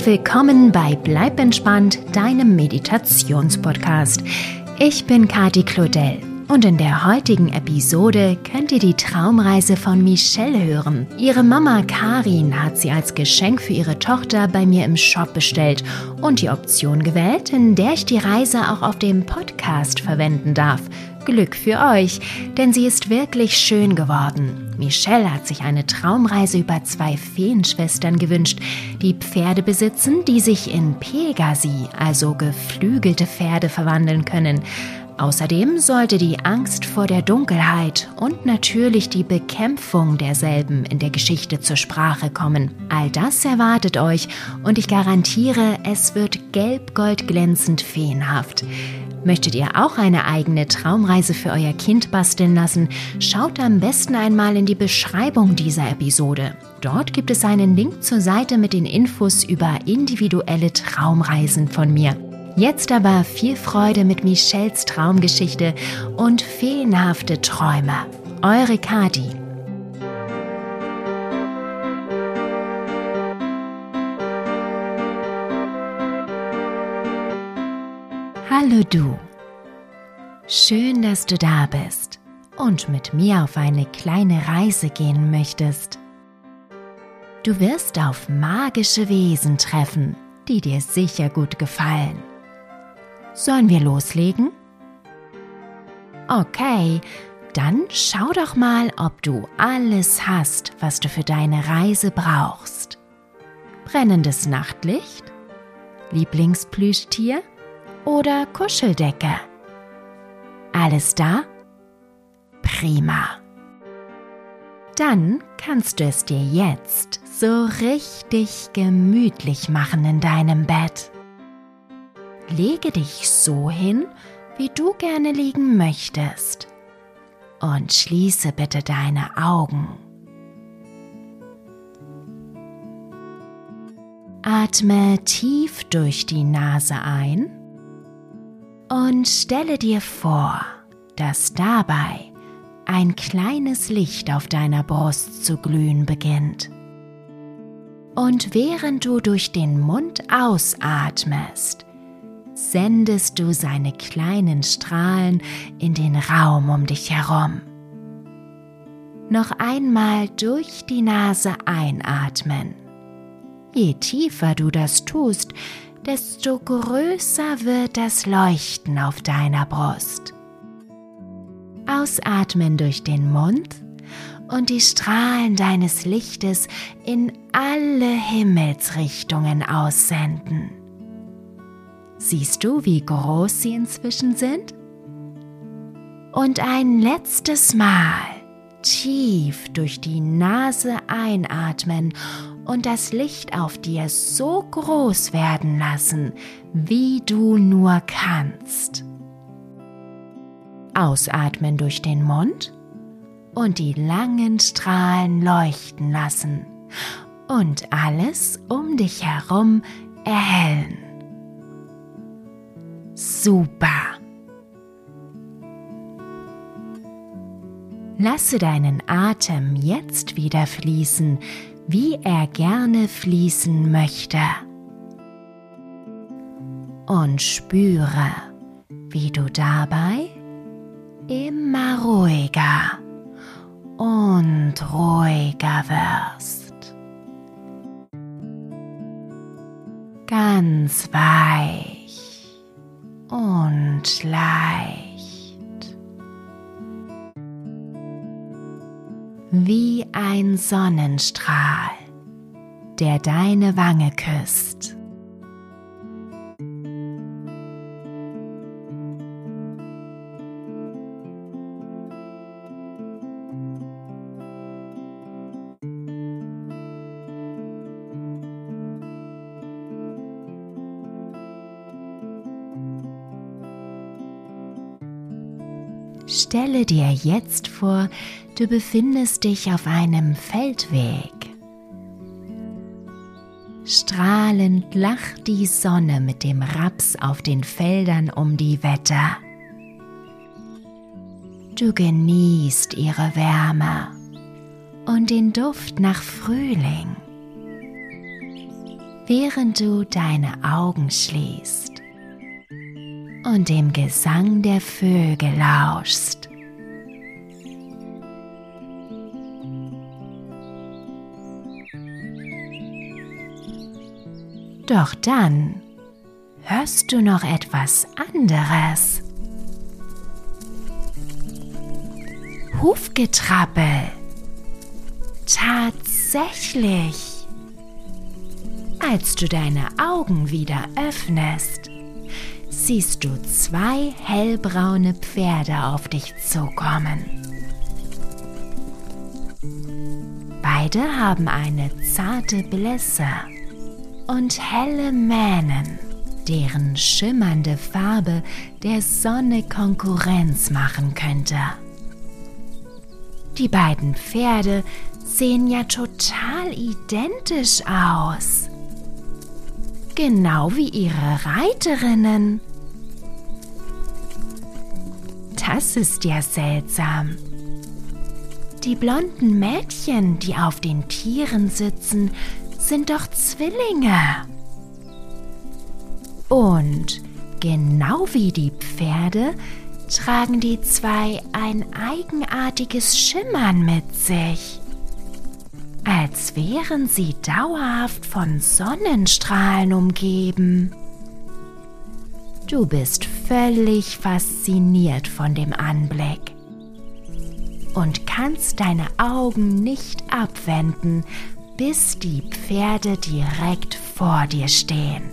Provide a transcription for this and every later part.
und willkommen bei Bleib entspannt, deinem Meditationspodcast. Ich bin Kati Claudel und in der heutigen Episode könnt ihr die Traumreise von Michelle hören. Ihre Mama Karin hat sie als Geschenk für ihre Tochter bei mir im Shop bestellt und die Option gewählt, in der ich die Reise auch auf dem Podcast verwenden darf. Glück für euch, denn sie ist wirklich schön geworden. Michelle hat sich eine Traumreise über zwei Feenschwestern gewünscht, die Pferde besitzen, die sich in Pegasi, also geflügelte Pferde, verwandeln können. Außerdem sollte die Angst vor der Dunkelheit und natürlich die Bekämpfung derselben in der Geschichte zur Sprache kommen. All das erwartet euch und ich garantiere, es wird gelb-gold glänzend feenhaft. Möchtet ihr auch eine eigene Traumreise für euer Kind basteln lassen? Schaut am besten einmal in die Beschreibung dieser Episode. Dort gibt es einen Link zur Seite mit den Infos über individuelle Traumreisen von mir. Jetzt aber viel Freude mit Michelles Traumgeschichte und feenhafte Träume. Eure Kati. Hallo du. Schön, dass du da bist und mit mir auf eine kleine Reise gehen möchtest. Du wirst auf magische Wesen treffen, die dir sicher gut gefallen. Sollen wir loslegen? Okay, dann schau doch mal, ob du alles hast, was du für deine Reise brauchst. Brennendes Nachtlicht? Lieblingsplüschtier? oder Kuscheldecke? Alles da? Prima. Dann kannst du es dir jetzt so richtig gemütlich machen in deinem Bett. Lege dich so hin, wie du gerne liegen möchtest. Und schließe bitte deine Augen. Atme tief durch die Nase ein und stelle dir vor, dass dabei ein kleines Licht auf deiner Brust zu glühen beginnt. Und während du durch den Mund ausatmest, sendest du seine kleinen Strahlen in den Raum um dich herum. Noch einmal durch die Nase einatmen. Je tiefer du das tust, desto größer wird das Leuchten auf deiner Brust. Ausatmen durch den Mund und die Strahlen deines Lichtes in alle Himmelsrichtungen aussenden. Siehst du, wie groß sie inzwischen sind? Und ein letztes Mal tief durch die Nase einatmen und das Licht auf dir so groß werden lassen, wie du nur kannst. Ausatmen durch den Mund und die langen Strahlen leuchten lassen und alles um dich herum erhellen. Super! Lasse deinen Atem jetzt wieder fließen, wie er gerne fließen möchte. Und spüre, wie du dabei immer ruhiger und ruhiger wirst. Ganz weich und leicht. wie ein Sonnenstrahl, der deine Wange küsst. Stelle dir jetzt vor, du befindest dich auf einem Feldweg. Strahlend lacht die Sonne mit dem Raps auf den Feldern um die Wette. Du genießt ihre Wärme und den Duft nach Frühling. während du deine Augen schließt und dem Gesang der Vögel lauschst. Doch dann hörst du noch etwas anderes. Hufgetrappel. Tatsächlich. Als du deine Augen wieder öffnest, siehst du zwei hellbraune Pferde auf dich zukommen. Beide haben eine zarte Blässe und helle Mähnen, deren schimmernde Farbe der Sonne Konkurrenz machen könnte. Die beiden Pferde sehen ja total identisch aus. Genau wie ihre Reiterinnen. Das ist ja seltsam. Die blonden Mädchen, die auf den Tieren sitzen, sind doch Zwillinge. Und genau wie die Pferde tragen die zwei ein eigenartiges Schimmern mit sich, als wären sie dauerhaft von Sonnenstrahlen umgeben. Du bist völlig fasziniert von dem Anblick und kannst deine Augen nicht abwenden, bis die Pferde direkt vor dir stehen.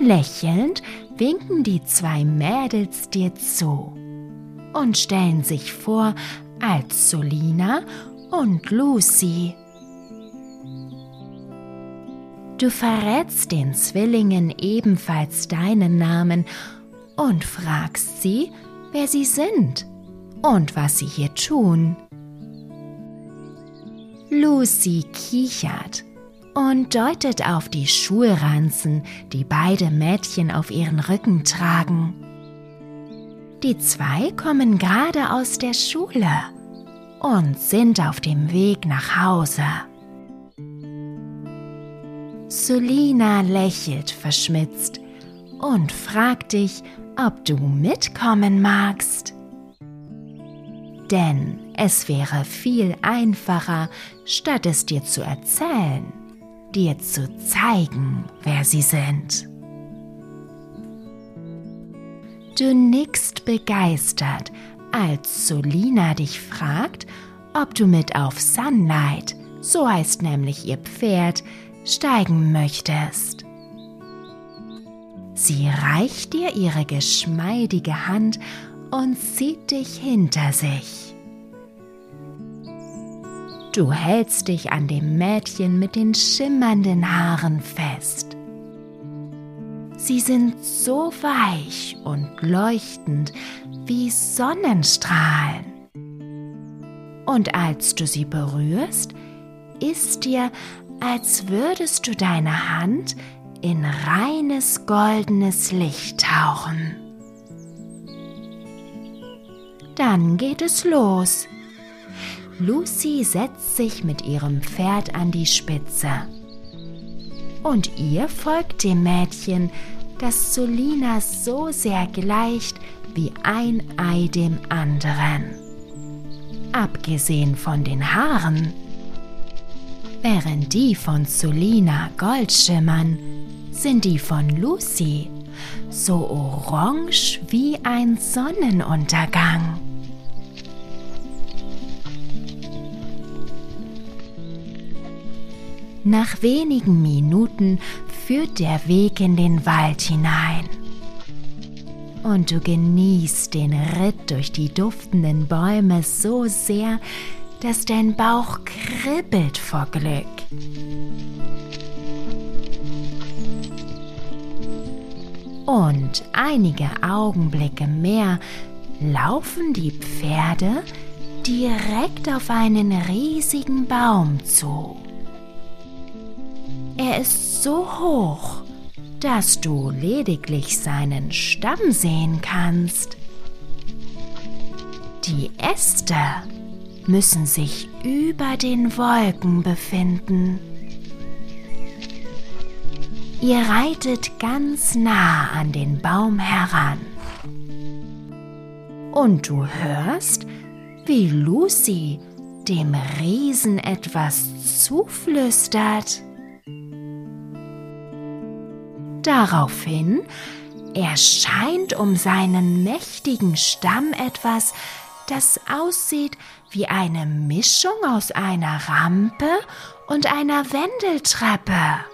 Lächelnd winken die zwei Mädels dir zu und stellen sich vor als Solina und Lucy. Du verrätst den Zwillingen ebenfalls deinen Namen und fragst sie, wer sie sind und was sie hier tun. Lucy kichert und deutet auf die Schulranzen, die beide Mädchen auf ihren Rücken tragen. Die zwei kommen gerade aus der Schule und sind auf dem Weg nach Hause. Solina lächelt verschmitzt und fragt dich, ob du mitkommen magst. Denn es wäre viel einfacher, statt es dir zu erzählen, dir zu zeigen, wer sie sind. Du nickst begeistert, als Solina dich fragt, ob du mit auf Sunlight, so heißt nämlich ihr Pferd, steigen möchtest. Sie reicht dir ihre geschmeidige Hand und zieht dich hinter sich. Du hältst dich an dem Mädchen mit den schimmernden Haaren fest. Sie sind so weich und leuchtend wie Sonnenstrahlen. Und als du sie berührst, ist dir, als würdest du deine Hand in reines goldenes Licht tauchen. Dann geht es los. Lucy setzt sich mit ihrem Pferd an die Spitze. Und ihr folgt dem Mädchen, das Solina so sehr gleicht wie ein Ei dem anderen. Abgesehen von den Haaren. Während die von Solina gold schimmern, sind die von Lucy so orange wie ein Sonnenuntergang. Nach wenigen Minuten führt der Weg in den Wald hinein. Und du genießt den Ritt durch die duftenden Bäume so sehr, dass dein Bauch kribbelt vor Glück. Und einige Augenblicke mehr laufen die Pferde direkt auf einen riesigen Baum zu. Er ist so hoch, dass du lediglich seinen Stamm sehen kannst. Die Äste müssen sich über den Wolken befinden. Ihr reitet ganz nah an den Baum heran. Und du hörst, wie Lucy dem Riesen etwas zuflüstert. Daraufhin erscheint um seinen mächtigen Stamm etwas, das aussieht wie eine Mischung aus einer Rampe und einer Wendeltreppe.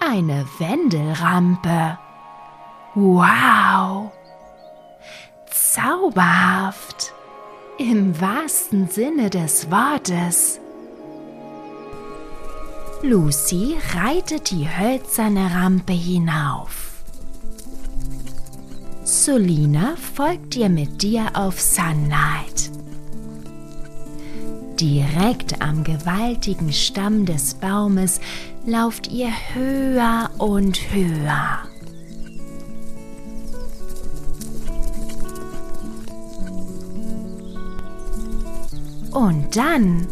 Eine Wendelrampe. Wow! Zauberhaft! Im wahrsten Sinne des Wortes. Lucy reitet die hölzerne Rampe hinauf. Solina folgt ihr mit dir auf Sunlight. Direkt am gewaltigen Stamm des Baumes lauft ihr höher und höher. Und dann,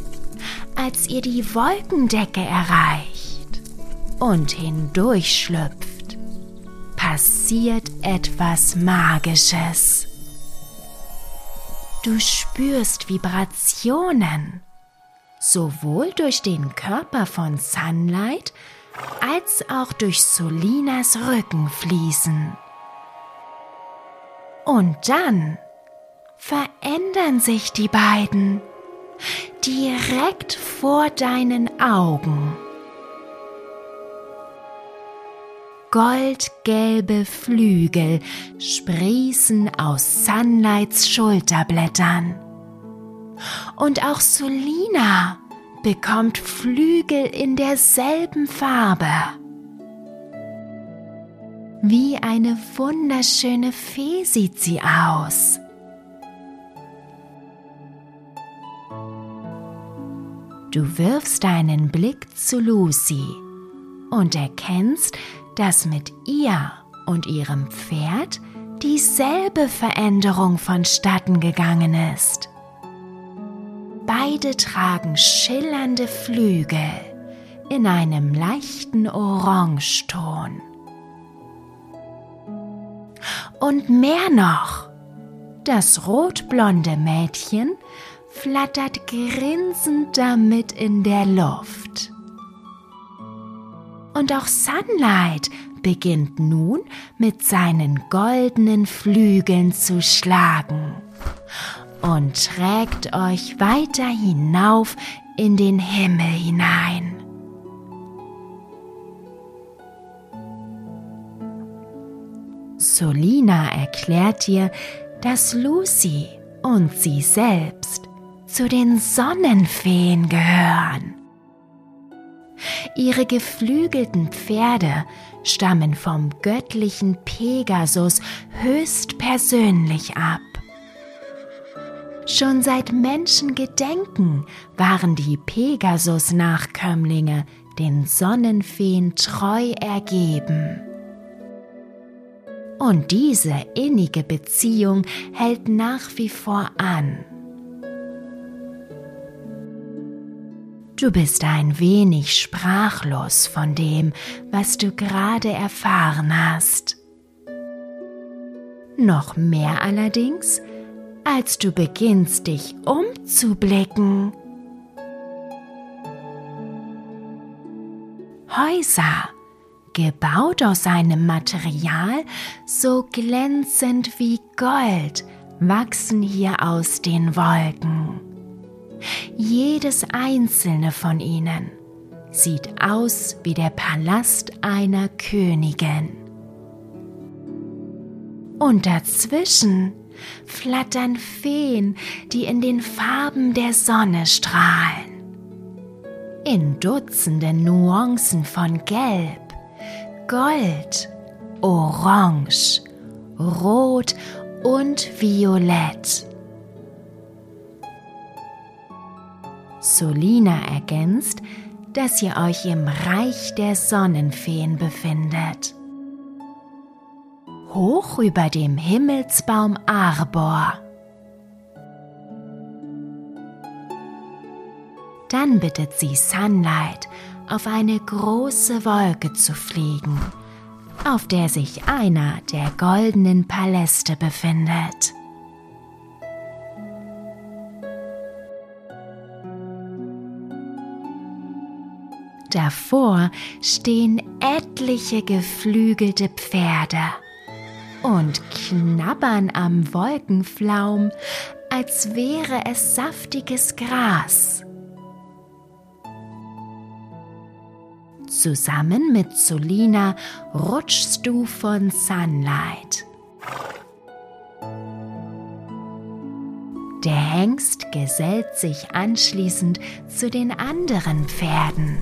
als ihr die Wolkendecke erreicht und hindurchschlüpft, passiert etwas Magisches. Du spürst Vibrationen, sowohl durch den Körper von Sunlight als auch durch Solinas Rücken fließen. Und dann verändern sich die beiden direkt vor deinen Augen. Goldgelbe Flügel sprießen aus Sunlights Schulterblättern. Und auch Solina bekommt Flügel in derselben Farbe. Wie eine wunderschöne Fee sieht sie aus. Du wirfst deinen Blick zu Lucy und erkennst, dass mit ihr und ihrem Pferd dieselbe Veränderung vonstatten gegangen ist. Beide tragen schillernde Flügel in einem leichten Orangeton. Und mehr noch, das rotblonde Mädchen flattert grinsend damit in der Luft. Und auch Sunlight beginnt nun mit seinen goldenen Flügeln zu schlagen und trägt euch weiter hinauf in den Himmel hinein. Solina erklärt dir, dass Lucy und sie selbst zu den Sonnenfeen gehören. Ihre geflügelten Pferde stammen vom göttlichen Pegasus höchstpersönlich ab. Schon seit Menschengedenken waren die Pegasus-Nachkömmlinge den Sonnenfeen treu ergeben. Und diese innige Beziehung hält nach wie vor an. Du bist ein wenig sprachlos von dem, was du gerade erfahren hast. Noch mehr allerdings, als du beginnst dich umzublicken. Häuser, gebaut aus einem Material so glänzend wie Gold, wachsen hier aus den Wolken. Jedes einzelne von ihnen sieht aus wie der Palast einer Königin. Und dazwischen flattern Feen, die in den Farben der Sonne strahlen. In Dutzenden Nuancen von Gelb, Gold, Orange, Rot und Violett. Solina ergänzt, dass ihr euch im Reich der Sonnenfeen befindet. Hoch über dem Himmelsbaum Arbor. Dann bittet sie Sunlight, auf eine große Wolke zu fliegen, auf der sich einer der goldenen Paläste befindet. Davor stehen etliche geflügelte Pferde und knabbern am Wolkenflaum, als wäre es saftiges Gras. Zusammen mit Solina rutschst du von Sunlight. Der Hengst gesellt sich anschließend zu den anderen Pferden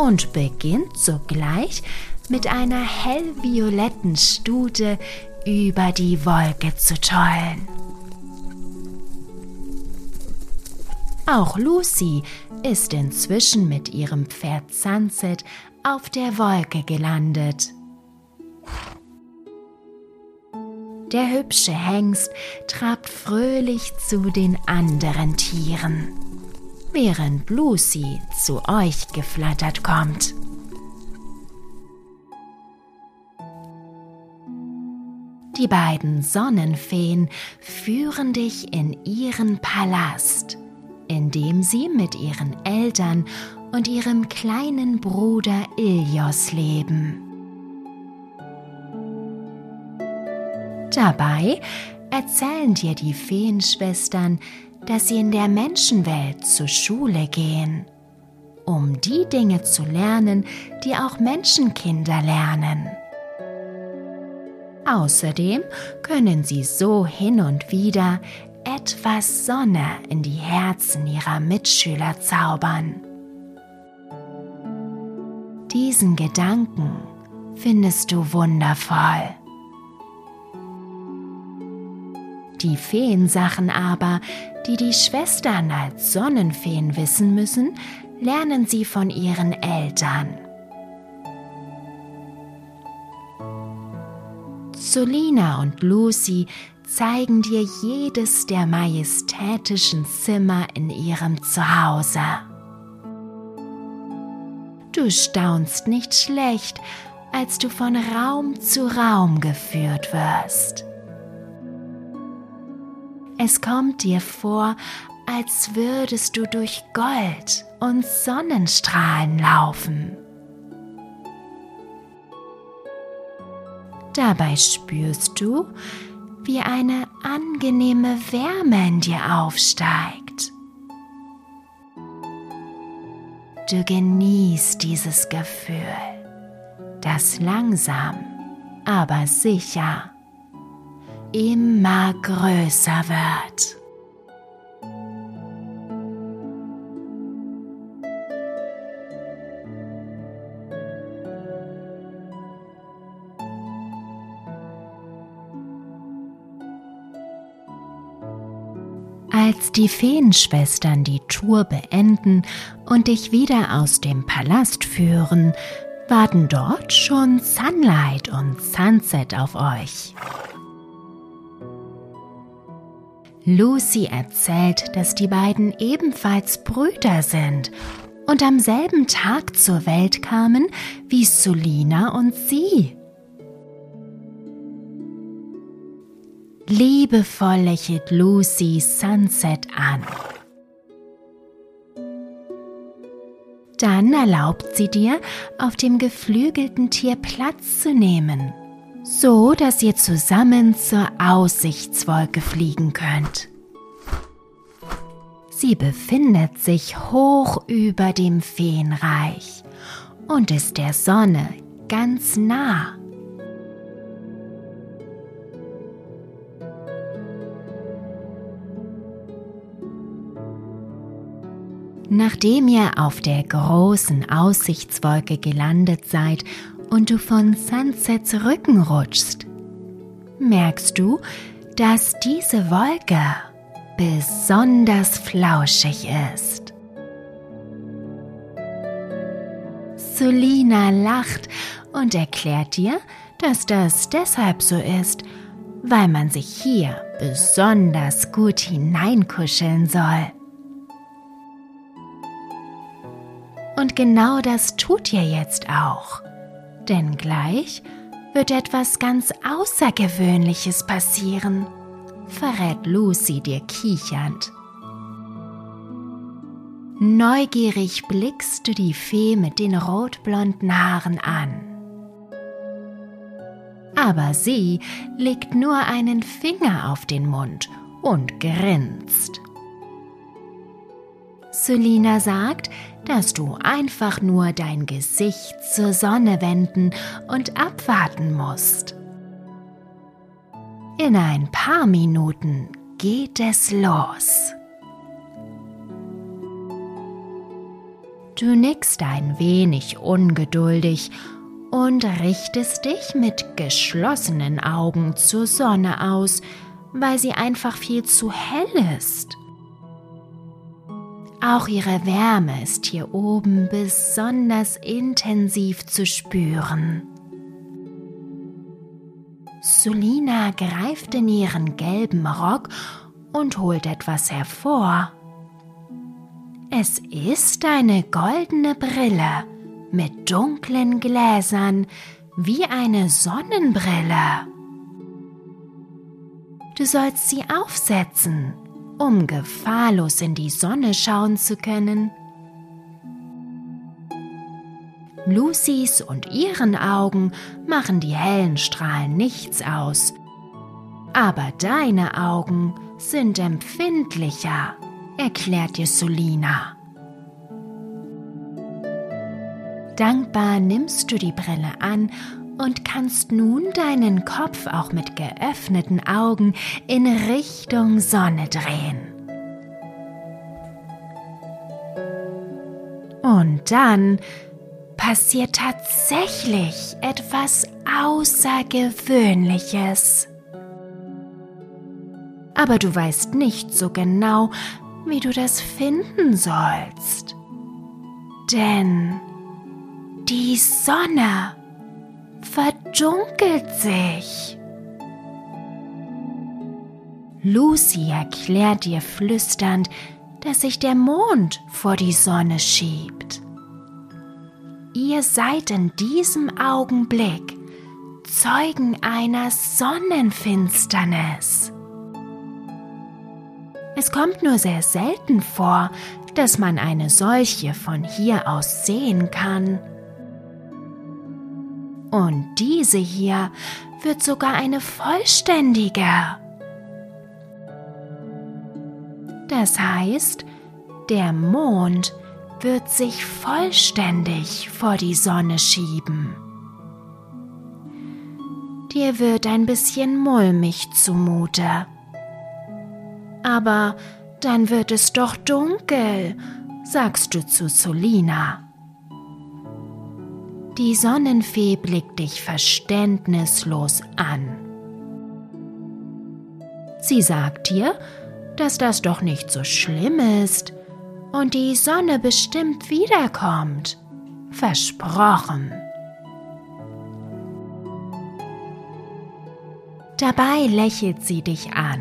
und beginnt sogleich mit einer hellvioletten Stute über die Wolke zu tollen. Auch Lucy ist inzwischen mit ihrem Pferd Sunset auf der Wolke gelandet. Der hübsche Hengst trabt fröhlich zu den anderen Tieren während Lucy zu euch geflattert kommt. Die beiden Sonnenfeen führen dich in ihren Palast, in dem sie mit ihren Eltern und ihrem kleinen Bruder Ilios leben. Dabei erzählen dir die Feenschwestern, dass sie in der Menschenwelt zur Schule gehen, um die Dinge zu lernen, die auch Menschenkinder lernen. Außerdem können sie so hin und wieder etwas Sonne in die Herzen ihrer Mitschüler zaubern. Diesen Gedanken findest du wundervoll. Die Feensachen aber, die die Schwestern als Sonnenfeen wissen müssen, lernen sie von ihren Eltern. Solina und Lucy zeigen dir jedes der majestätischen Zimmer in ihrem Zuhause. Du staunst nicht schlecht, als du von Raum zu Raum geführt wirst. Es kommt dir vor, als würdest du durch Gold und Sonnenstrahlen laufen. Dabei spürst du, wie eine angenehme Wärme in dir aufsteigt. Du genießt dieses Gefühl, das langsam, aber sicher immer größer wird. Als die Feenschwestern die Tour beenden und dich wieder aus dem Palast führen, warten dort schon Sunlight und Sunset auf euch. Lucy erzählt, dass die beiden ebenfalls Brüder sind und am selben Tag zur Welt kamen wie Solina und sie. Liebevoll lächelt Lucy Sunset an. Dann erlaubt sie dir, auf dem geflügelten Tier Platz zu nehmen so dass ihr zusammen zur Aussichtswolke fliegen könnt. Sie befindet sich hoch über dem Feenreich und ist der Sonne ganz nah. Nachdem ihr auf der großen Aussichtswolke gelandet seid und du von Sunsets Rücken rutschst, merkst du, dass diese Wolke besonders flauschig ist. Solina lacht und erklärt dir, dass das deshalb so ist, weil man sich hier besonders gut hineinkuscheln soll. Und genau das tut ihr jetzt auch. Denn gleich wird etwas ganz Außergewöhnliches passieren, verrät Lucy dir kichernd. Neugierig blickst du die Fee mit den rotblonden Haaren an. Aber sie legt nur einen Finger auf den Mund und grinst. Selina sagt, dass du einfach nur dein Gesicht zur Sonne wenden und abwarten musst. In ein paar Minuten geht es los. Du nickst ein wenig ungeduldig und richtest dich mit geschlossenen Augen zur Sonne aus, weil sie einfach viel zu hell ist. Auch ihre Wärme ist hier oben besonders intensiv zu spüren. Sulina greift in ihren gelben Rock und holt etwas hervor. Es ist eine goldene Brille mit dunklen Gläsern wie eine Sonnenbrille. Du sollst sie aufsetzen um gefahrlos in die Sonne schauen zu können. Lucys und ihren Augen machen die hellen Strahlen nichts aus, aber deine Augen sind empfindlicher, erklärt dir Solina. Dankbar nimmst du die Brille an und kannst nun deinen Kopf auch mit geöffneten Augen in Richtung Sonne drehen. Und dann passiert tatsächlich etwas Außergewöhnliches. Aber du weißt nicht so genau, wie du das finden sollst. Denn die Sonne verdunkelt sich. Lucy erklärt dir flüsternd, dass sich der Mond vor die Sonne schiebt. Ihr seid in diesem Augenblick Zeugen einer Sonnenfinsternis. Es kommt nur sehr selten vor, dass man eine solche von hier aus sehen kann. Und diese hier wird sogar eine vollständige. Das heißt, der Mond wird sich vollständig vor die Sonne schieben. Dir wird ein bisschen mulmig zumute. Aber dann wird es doch dunkel, sagst du zu Solina. Die Sonnenfee blickt dich verständnislos an. Sie sagt dir, dass das doch nicht so schlimm ist und die Sonne bestimmt wiederkommt. Versprochen. Dabei lächelt sie dich an,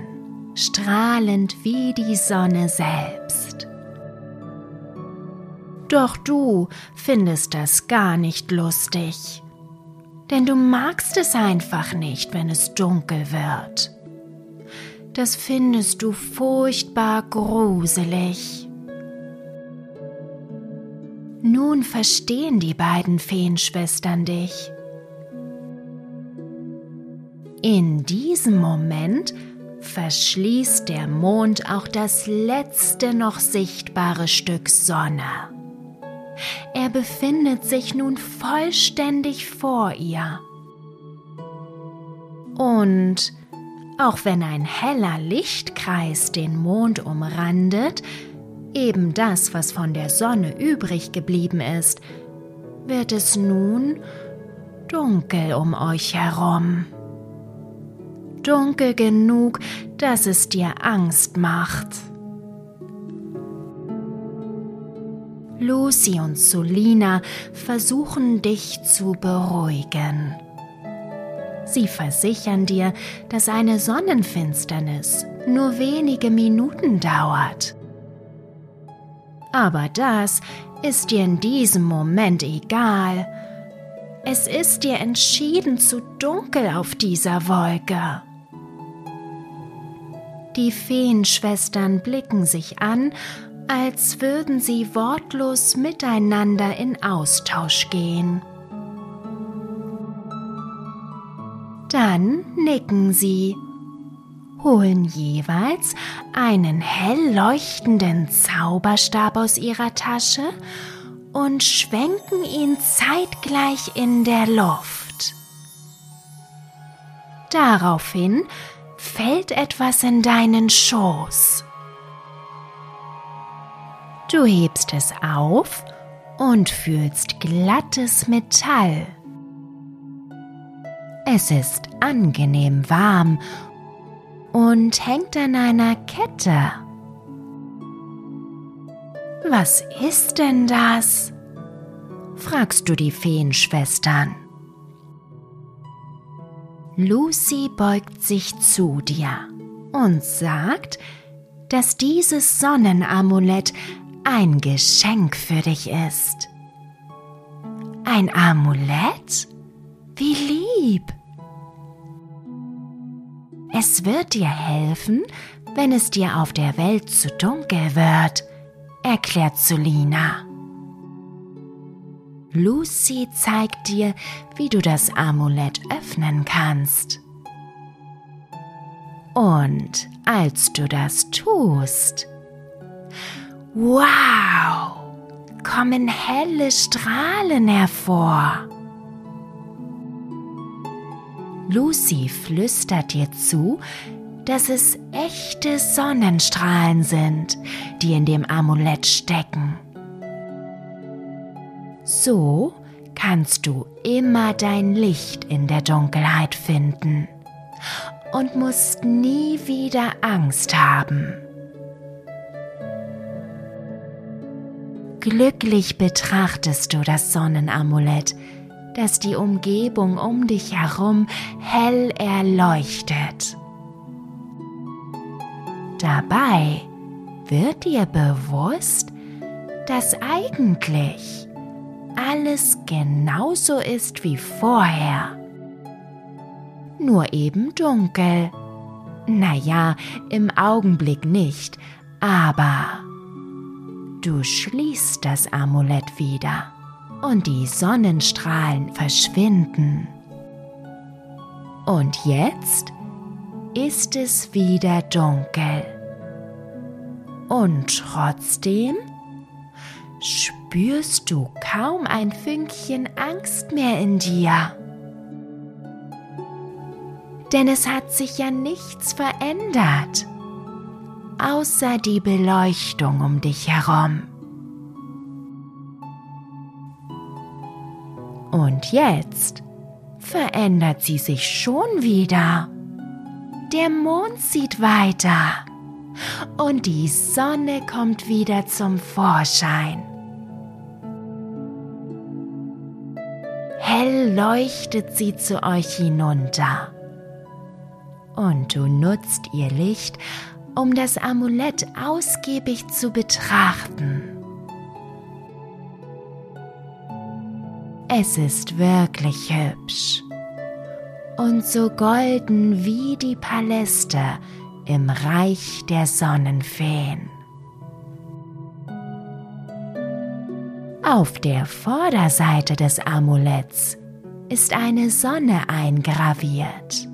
strahlend wie die Sonne selbst. Doch du findest das gar nicht lustig. Denn du magst es einfach nicht, wenn es dunkel wird. Das findest du furchtbar gruselig. Nun verstehen die beiden Feenschwestern dich. In diesem Moment verschließt der Mond auch das letzte noch sichtbare Stück Sonne. Er befindet sich nun vollständig vor ihr. Und auch wenn ein heller Lichtkreis den Mond umrandet, eben das, was von der Sonne übrig geblieben ist, wird es nun dunkel um euch herum. Dunkel genug, dass es dir Angst macht. Lucy und Solina versuchen dich zu beruhigen. Sie versichern dir, dass eine Sonnenfinsternis nur wenige Minuten dauert. Aber das ist dir in diesem Moment egal. Es ist dir entschieden zu dunkel auf dieser Wolke. Die Feenschwestern blicken sich an, als würden sie wortlos miteinander in Austausch gehen. Dann nicken sie, holen jeweils einen hell leuchtenden Zauberstab aus ihrer Tasche und schwenken ihn zeitgleich in der Luft. Daraufhin fällt etwas in deinen Schoß. Du hebst es auf und fühlst glattes Metall. Es ist angenehm warm und hängt an einer Kette. Was ist denn das? fragst du die Feenschwestern. Lucy beugt sich zu dir und sagt, dass dieses Sonnenamulett ein Geschenk für dich ist. Ein Amulett? Wie lieb! Es wird dir helfen, wenn es dir auf der Welt zu dunkel wird, erklärt Sulina. Lucy zeigt dir, wie du das Amulett öffnen kannst. Und als du das tust, wow, kommen helle Strahlen hervor. Lucy flüstert dir zu, dass es echte Sonnenstrahlen sind, die in dem Amulett stecken. So kannst du immer dein Licht in der Dunkelheit finden und musst nie wieder Angst haben. Glücklich betrachtest du das Sonnenamulett, das die Umgebung um dich herum hell erleuchtet. Dabei wird dir bewusst, dass eigentlich alles genauso ist wie vorher. Nur eben dunkel. Naja, im Augenblick nicht, aber du schließt das Amulett wieder und die Sonnenstrahlen verschwinden. Und jetzt ist es wieder dunkel. Und trotzdem spürst du kaum ein Fünkchen Angst mehr in dir. Denn es hat sich ja nichts verändert, außer die Beleuchtung um dich herum. Und jetzt verändert sie sich schon wieder. Der Mond zieht weiter und die Sonne kommt wieder zum Vorschein. Hell leuchtet sie zu euch hinunter. Und du nutzt ihr Licht, um das Amulett ausgiebig zu betrachten. Es ist wirklich hübsch und so golden wie die Paläste im Reich der Sonnenfeen. Auf der Vorderseite des Amuletts ist eine Sonne eingraviert.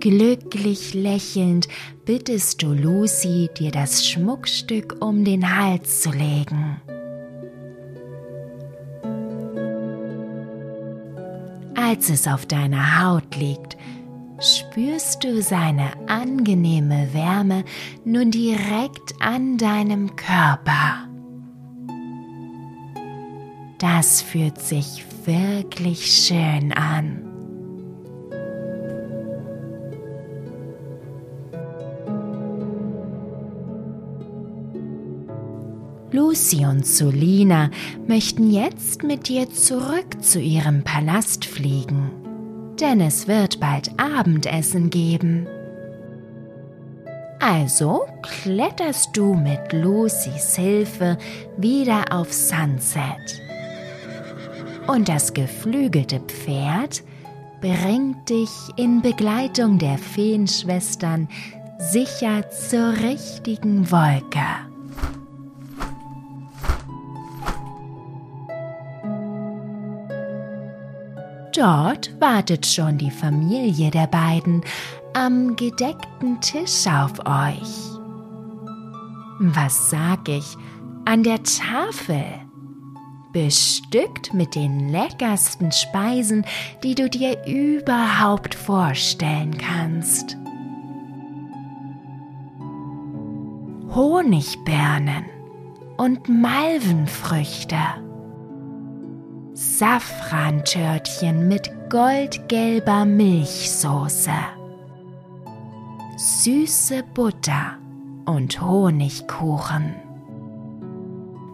Glücklich lächelnd bittest du Lucy, dir das Schmuckstück um den Hals zu legen. Als es auf deiner Haut liegt, spürst du seine angenehme Wärme nun direkt an deinem Körper. Das fühlt sich wirklich schön an. Lucy und Solina möchten jetzt mit dir zurück zu ihrem Palast fliegen, denn es wird bald Abendessen geben. Also kletterst du mit Lucys Hilfe wieder auf Sunset. Und das geflügelte Pferd bringt dich in Begleitung der Feenschwestern sicher zur richtigen Wolke. Dort wartet schon die Familie der beiden am gedeckten Tisch auf euch. Was sag ich? An der Tafel. Bestückt mit den leckersten Speisen, die du dir überhaupt vorstellen kannst. Honigbirnen und Malvenfrüchte. Safrantörtchen mit goldgelber Milchsoße süße Butter und Honigkuchen.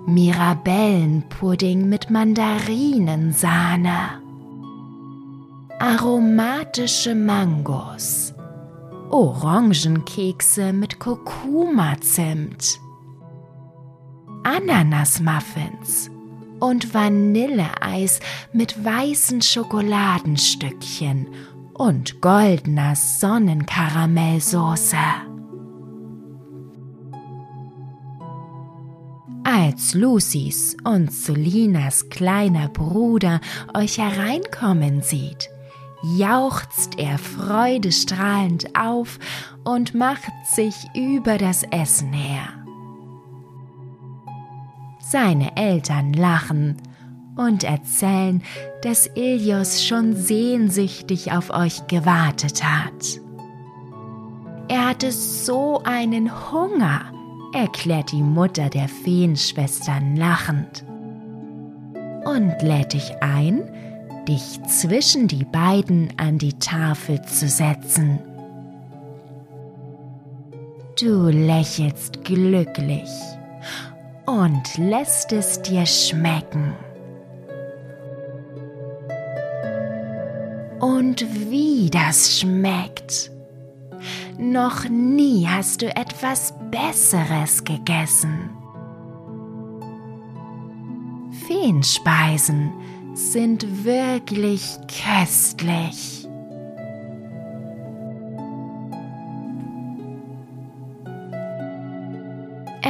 Mirabellenpudding mit Mandarinensahne. Aromatische Mangos. Orangenkekse mit Kurkuma-Zimt. Ananasmuffins und Vanilleeis mit weißen Schokoladenstückchen und goldener Sonnenkaramellsoße. Als Lucys und Solinas kleiner Bruder euch hereinkommen sieht, jauchzt er freudestrahlend auf und macht sich über das Essen her. Seine Eltern lachen und erzählen, dass Ilios schon sehnsüchtig auf euch gewartet hat. Er hatte so einen Hunger, erklärt die Mutter der Feenschwestern lachend und lädt dich ein, dich zwischen die beiden an die Tafel zu setzen. Du lächelst glücklich und lässt es dir schmecken. Und wie das schmeckt. Noch nie hast du etwas Besseres gegessen. Feenspeisen sind wirklich köstlich.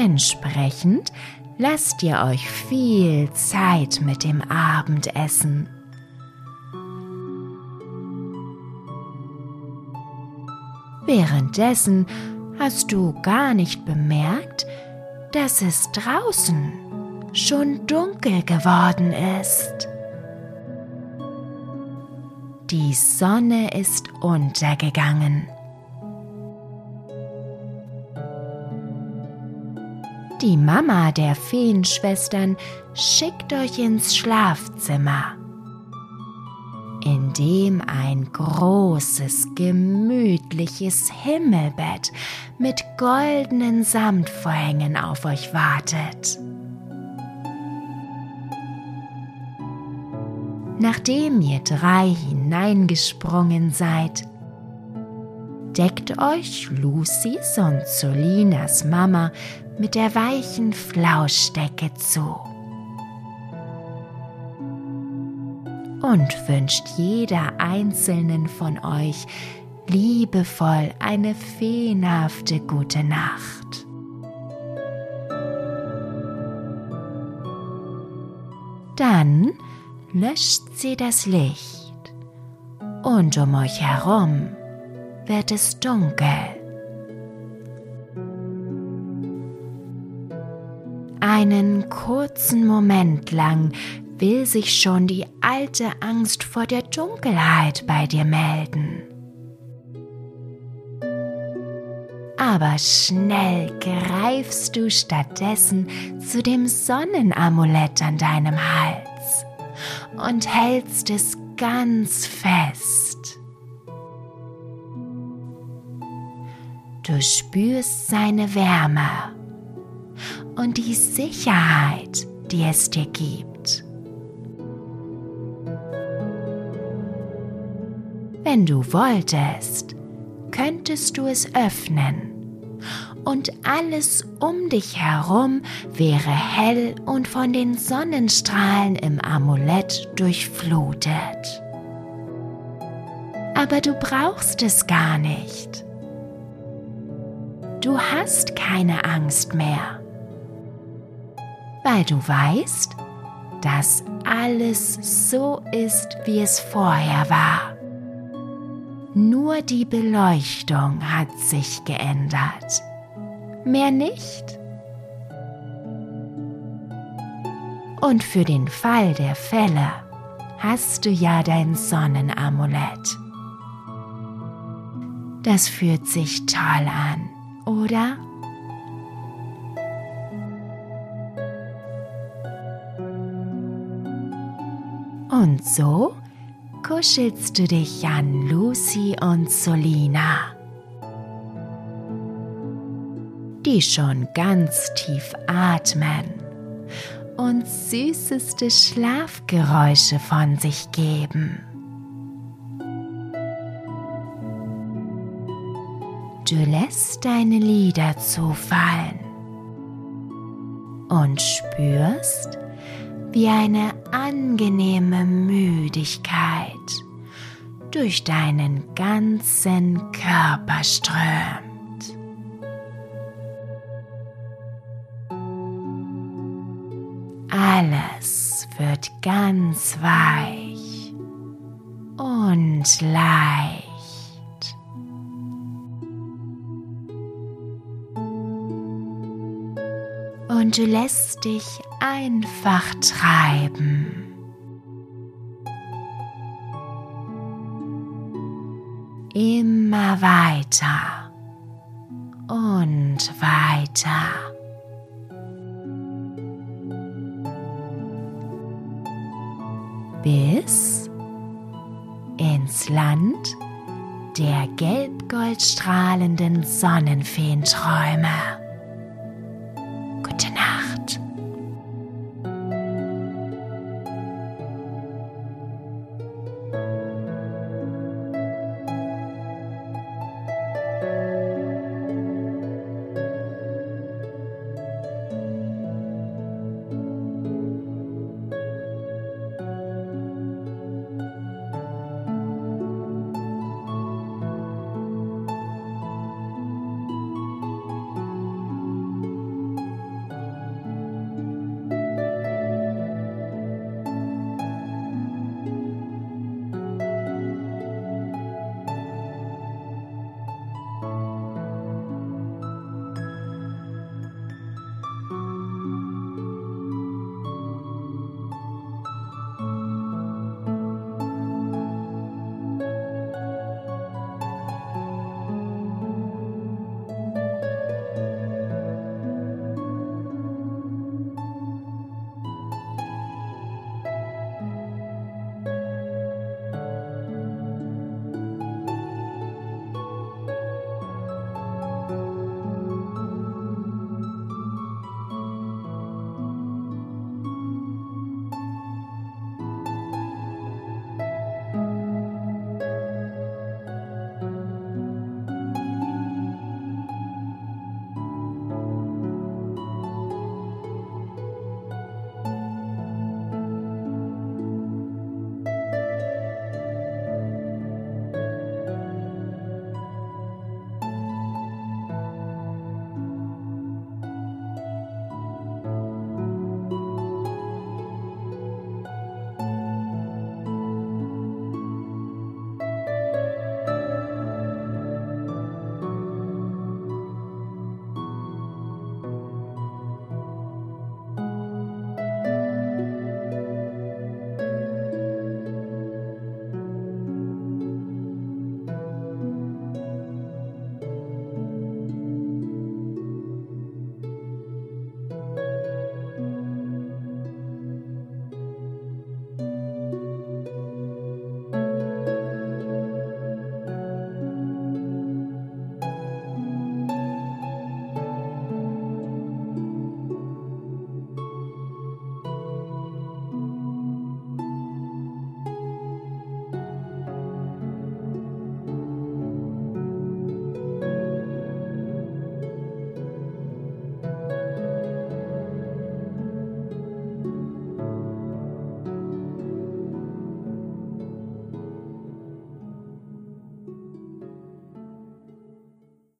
Entsprechend lasst ihr euch viel Zeit mit dem Abendessen. Währenddessen hast du gar nicht bemerkt, dass es draußen schon dunkel geworden ist. Die Sonne ist untergegangen. Die Mama der Feenschwestern schickt euch ins Schlafzimmer in dem ein großes, gemütliches Himmelbett mit goldenen Samtvorhängen auf euch wartet. Nachdem ihr drei hineingesprungen seid, deckt euch Lucys und Solinas Mama mit der weichen Flauschdecke zu. und wünscht jeder einzelnen von euch liebevoll eine feenhafte gute Nacht. Dann löscht sie das Licht und um euch herum wird es dunkel. Einen kurzen Moment lang will sich schon die alte Angst vor der Dunkelheit bei dir melden. Aber schnell greifst du stattdessen zu dem Sonnenamulett an deinem Hals und hältst es ganz fest. Du spürst seine Wärme und die Sicherheit, die es dir gibt. Wenn du wolltest, könntest du es öffnen und alles um dich herum wäre hell und von den Sonnenstrahlen im Amulett durchflutet. Aber du brauchst es gar nicht. Du hast keine Angst mehr, weil du weißt, dass alles so ist, wie es vorher war. Nur die Beleuchtung hat sich geändert. Mehr nicht. Und für den Fall der Fälle hast du ja dein Sonnenamulett. Das fühlt sich toll an, oder? Und so kuschelst du dich an Lucy und Solina, die schon ganz tief atmen und süßeste Schlafgeräusche von sich geben. Du lässt deine Lider zufallen und spürst, wie eine angenehme Müdigkeit durch deinen ganzen Körper strömt. Alles wird ganz weich und leicht. und du lässt dich einfach treiben. Immer weiter und weiter. Bis ins Land der gelb-gold strahlenden Sonnenfeenträume.